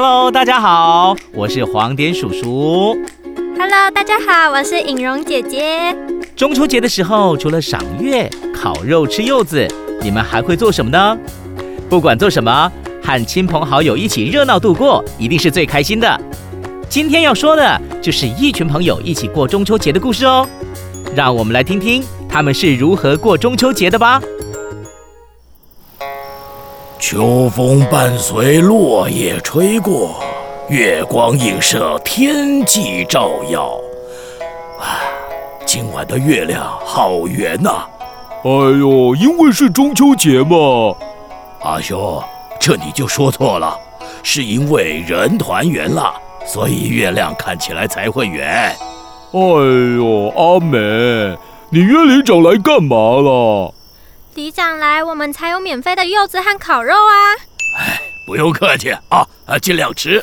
Hello，大家好，我是黄点叔叔。Hello，大家好，我是颖蓉姐姐。中秋节的时候，除了赏月、烤肉、吃柚子，你们还会做什么呢？不管做什么，和亲朋好友一起热闹度过，一定是最开心的。今天要说的就是一群朋友一起过中秋节的故事哦。让我们来听听他们是如何过中秋节的吧。秋风伴随落叶吹过，月光映射天际照耀。啊，今晚的月亮好圆呐！哎呦，因为是中秋节嘛。阿兄，这你就说错了，是因为人团圆了，所以月亮看起来才会圆。哎呦，阿美，你约里长来干嘛了？里长来，我们才有免费的柚子和烤肉啊！哎，不用客气啊，啊，尽量吃。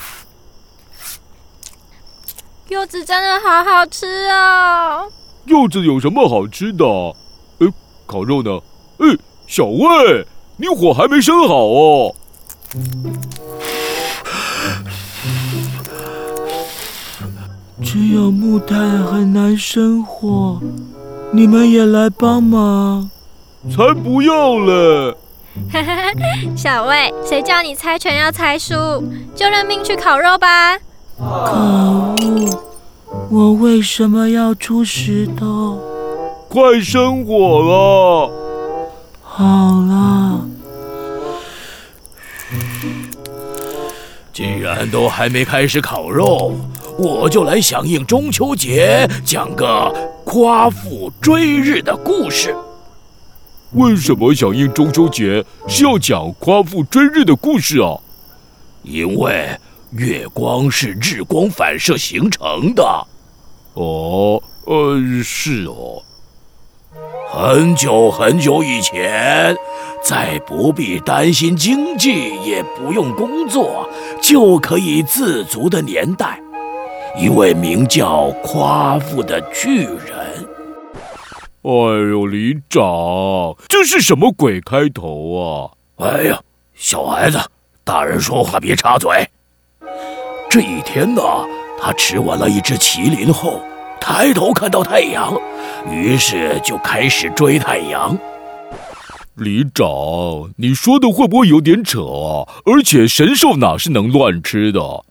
柚子真的好好吃哦！柚子有什么好吃的？哎，烤肉呢？哎，小魏，你火还没生好哦。只有木炭很难生火，你们也来帮忙。才不要嘞！小魏，谁叫你猜拳要猜输，就认命去烤肉吧。可恶！我为什么要出石头？快生火了！好了。既然都还没开始烤肉，我就来响应中秋节，讲个夸父追日的故事。为什么响应中秋节是要讲夸父追日的故事啊？因为月光是日光反射形成的。哦，呃，是哦。很久很久以前，在不必担心经济，也不用工作，就可以自足的年代，一位名叫夸父的巨人。哎呦，里长，这是什么鬼开头啊？哎呀，小孩子，大人说话别插嘴。这一天呢，他吃完了一只麒麟后，抬头看到太阳，于是就开始追太阳。里长，你说的会不会有点扯啊？而且神兽哪是能乱吃的？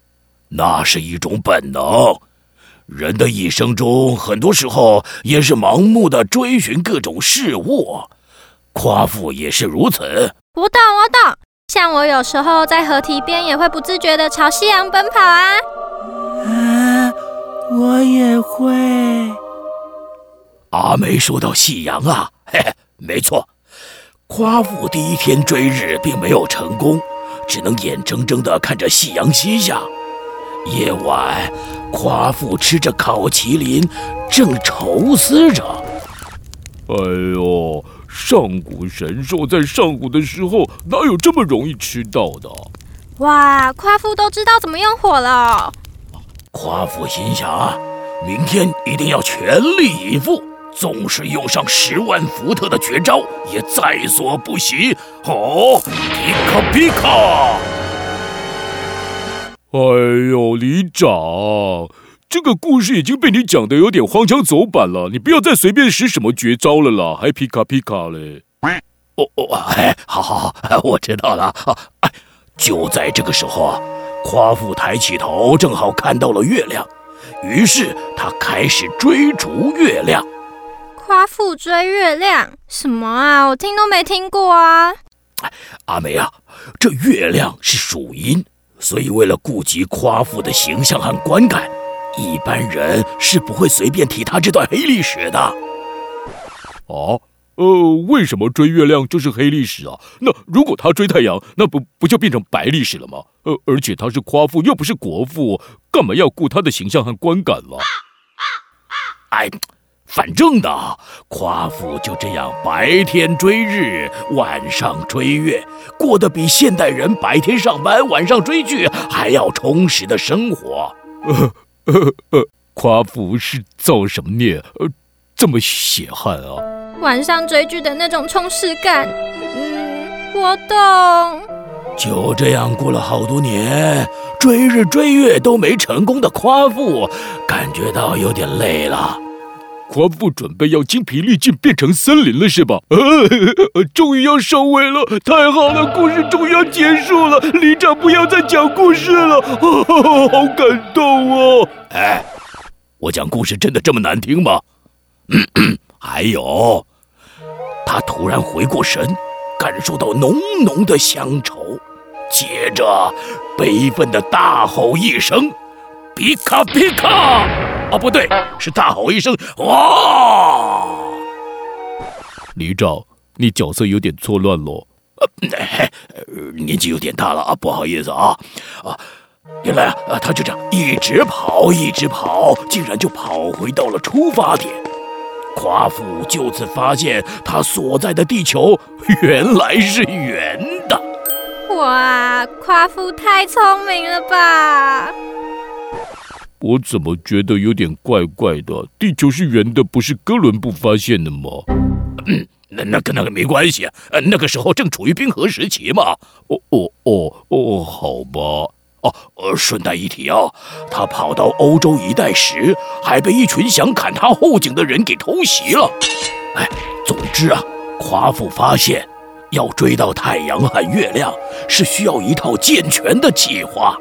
那是一种本能。人的一生中，很多时候也是盲目的追寻各种事物，夸父也是如此。我懂，我懂。像我有时候在河堤边，也会不自觉的朝夕阳奔跑啊。啊，我也会。阿梅说到夕阳啊，嘿 嘿，没错。夸父第一天追日并没有成功，只能眼睁睁的看着夕阳西下。夜晚。夸父吃着烤麒麟，正愁思着。哎呦，上古神兽在上古的时候哪有这么容易吃到的？哇，夸父都知道怎么用火了。夸父心想啊，明天一定要全力以赴，纵使用上十万伏特的绝招，也在所不惜。哦，皮卡皮卡！哎呦，里长，这个故事已经被你讲的有点荒腔走板了，你不要再随便使什么绝招了啦，还皮卡皮卡嘞！哦哦，哎，好好好，我知道了。哎，就在这个时候啊，夸父抬起头，正好看到了月亮，于是他开始追逐月亮。夸父追月亮？什么啊？我听都没听过啊！阿梅啊，这月亮是属阴。所以，为了顾及夸父的形象和观感，一般人是不会随便提他这段黑历史的。啊，呃，为什么追月亮就是黑历史啊？那如果他追太阳，那不不就变成白历史了吗？呃，而且他是夸父，又不是国父，干嘛要顾他的形象和观感了？哎。反正呢，夸父就这样白天追日，晚上追月，过得比现代人白天上班、晚上追剧还要充实的生活。呃呃呃，夸父是造什么孽？呃，这么血汗啊！晚上追剧的那种充实感，嗯，我懂。就这样过了好多年。追日追月都没成功的夸父，感觉到有点累了。夸父准备要精疲力尽变成森林了，是吧？呃，终于要收尾了，太好了，故事终于要结束了。里长不要再讲故事了，好感动哦！哎，我讲故事真的这么难听吗？还有，他突然回过神，感受到浓浓的乡愁，接着悲愤的大吼一声：“皮卡皮卡！”哦，不对，是大吼一声：“哇！”里长，你角色有点错乱喽。呃，年纪有点大了啊，不好意思啊啊！原来啊，他就这样一直跑，一直跑，竟然就跑回到了出发点。夸父就此发现，他所在的地球原来是圆的。哇，夸父太聪明了吧！我怎么觉得有点怪怪的？地球是圆的，不是哥伦布发现的吗？嗯，那那跟那个没关系，呃，那个时候正处于冰河时期嘛。哦哦哦哦，好吧。哦，呃，顺带一提啊，他跑到欧洲一带时，还被一群想砍他后颈的人给偷袭了。哎，总之啊，夸父发现，要追到太阳和月亮，是需要一套健全的计划。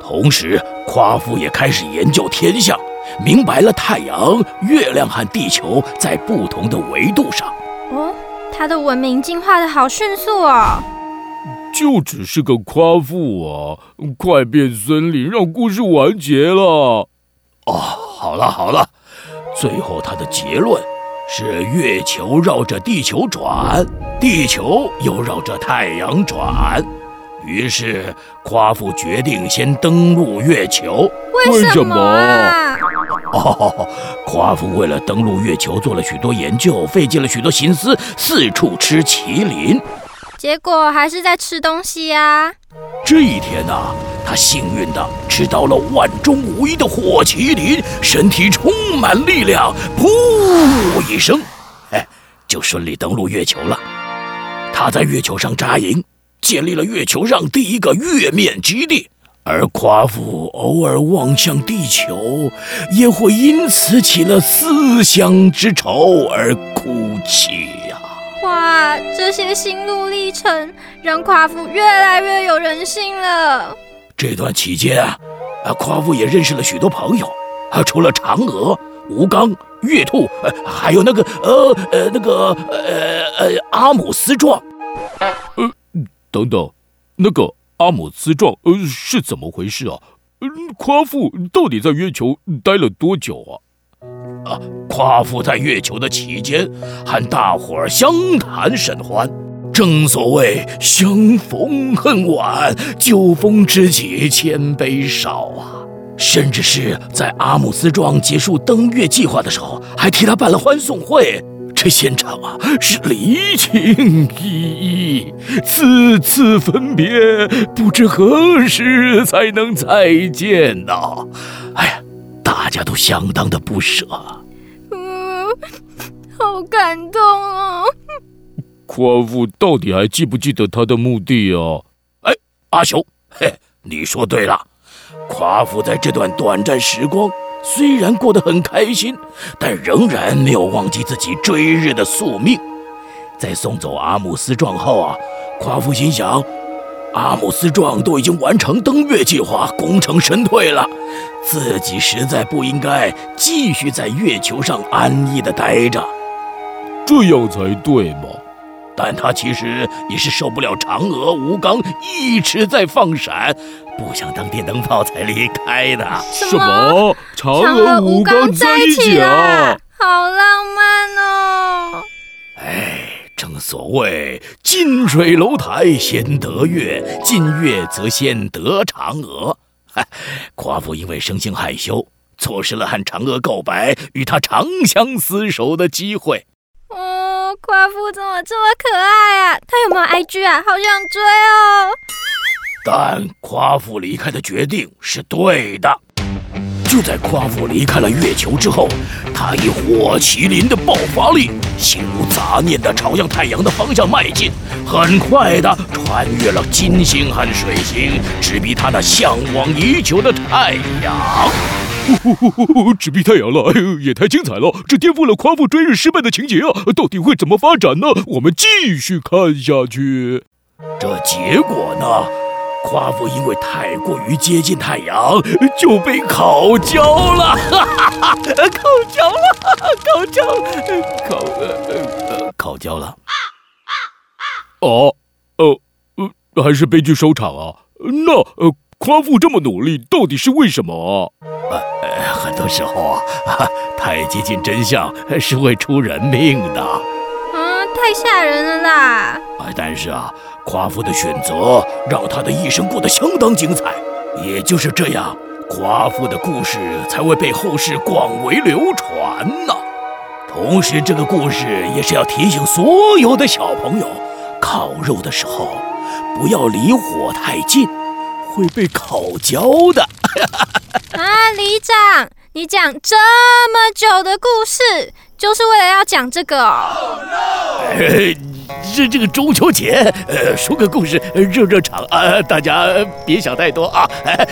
同时，夸父也开始研究天象，明白了太阳、月亮和地球在不同的维度上。哦，他的文明进化的好迅速哦！就只是个夸父啊！快变森林，让故事完结了。哦，好了好了，最后他的结论是：月球绕着地球转，地球又绕着太阳转。于是，夸父决定先登陆月球。为什么？哦，夸父为了登陆月球做了许多研究，费尽了许多心思，四处吃麒麟。结果还是在吃东西呀。这一天呢，他幸运的吃到了万中无一的火麒麟，身体充满力量，噗一声，哎，就顺利登陆月球了。他在月球上扎营。建立了月球上第一个月面基地，而夸父偶尔望向地球，也会因此起了思乡之愁而哭泣呀。哇，这些心路历程让夸父越来越有人性了。这段期间啊，夸父也认识了许多朋友，啊，除了嫦娥、吴刚、月兔，呃，还有那个呃呃那个呃呃阿姆斯壮，呃。等等，那个阿姆斯壮，呃，是怎么回事啊？嗯，夸父到底在月球待了多久啊？啊，夸父在月球的期间，和大伙儿相谈甚欢。正所谓相逢恨晚，酒逢知己千杯少啊。甚至是在阿姆斯壮结束登月计划的时候，还替他办了欢送会。这现场啊，是离情依依，次次分别，不知何时才能再见呢？哎呀，大家都相当的不舍。嗯，好感动哦。夸父到底还记不记得他的目的啊？哎，阿雄，嘿，你说对了，夸父在这段短暂时光。虽然过得很开心，但仍然没有忘记自己追日的宿命。在送走阿姆斯壮后啊，夸父心想，阿姆斯壮都已经完成登月计划，功成身退了，自己实在不应该继续在月球上安逸的待着。这样才对嘛。但他其实也是受不了嫦娥、吴刚一直在放闪，不想当电灯泡才离开的。什么？嫦娥、吴刚在一起啊？好浪漫哦！哎，正所谓近水楼台先得月，近月则先得嫦娥。嗨，夸父因为生性害羞，错失了和嫦娥告白、与她长相厮守的机会。夸父怎么这么可爱啊？他有没有 IG 啊？好想追哦！但夸父离开的决定是对的。就在夸父离开了月球之后，他以火麒麟的爆发力，心无杂念地朝向太阳的方向迈进，很快地穿越了金星和水星，直逼他那向往已久的太阳。直逼太阳了，哎呦，也太精彩了！这颠覆了夸父追日失败的情节啊！到底会怎么发展呢？我们继续看下去。这结果呢？夸父因为太过于接近太阳，就被烤焦了，哈哈哈！烤焦了，烤焦，烤呃烤焦了。哦，呃呃，还是悲剧收场啊？那呃，夸父这么努力，到底是为什么啊？呃，很多时候啊，太接近真相是会出人命的。嗯，太吓人了啦！啊，但是啊。夸父的选择让他的一生过得相当精彩，也就是这样，夸父的故事才会被后世广为流传呢。同时，这个故事也是要提醒所有的小朋友，烤肉的时候不要离火太近，会被烤焦的。啊，里长，你讲这么久的故事，就是为了要讲这个？是这这个中秋节，呃，说个故事热热场啊！大家别想太多啊！哎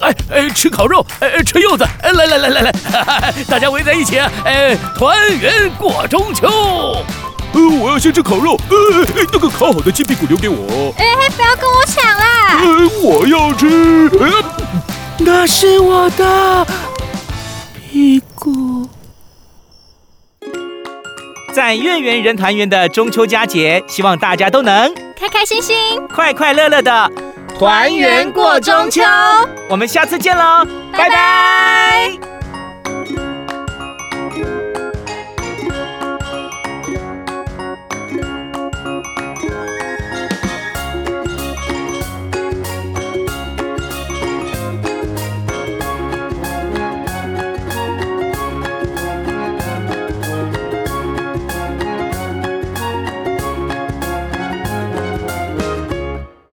哎哎，吃烤肉，哎吃柚子，来来来来来，大家围在一起，哎，团圆过中秋。呃，我要先吃烤肉，呃，那个烤好的鸡屁股留给我。哎，不要跟我抢啦！呃，我要吃，那是我的屁股。在月圆人团圆的中秋佳节，希望大家都能开开心心、快快乐乐的团圆过中秋。我们下次见喽，拜拜。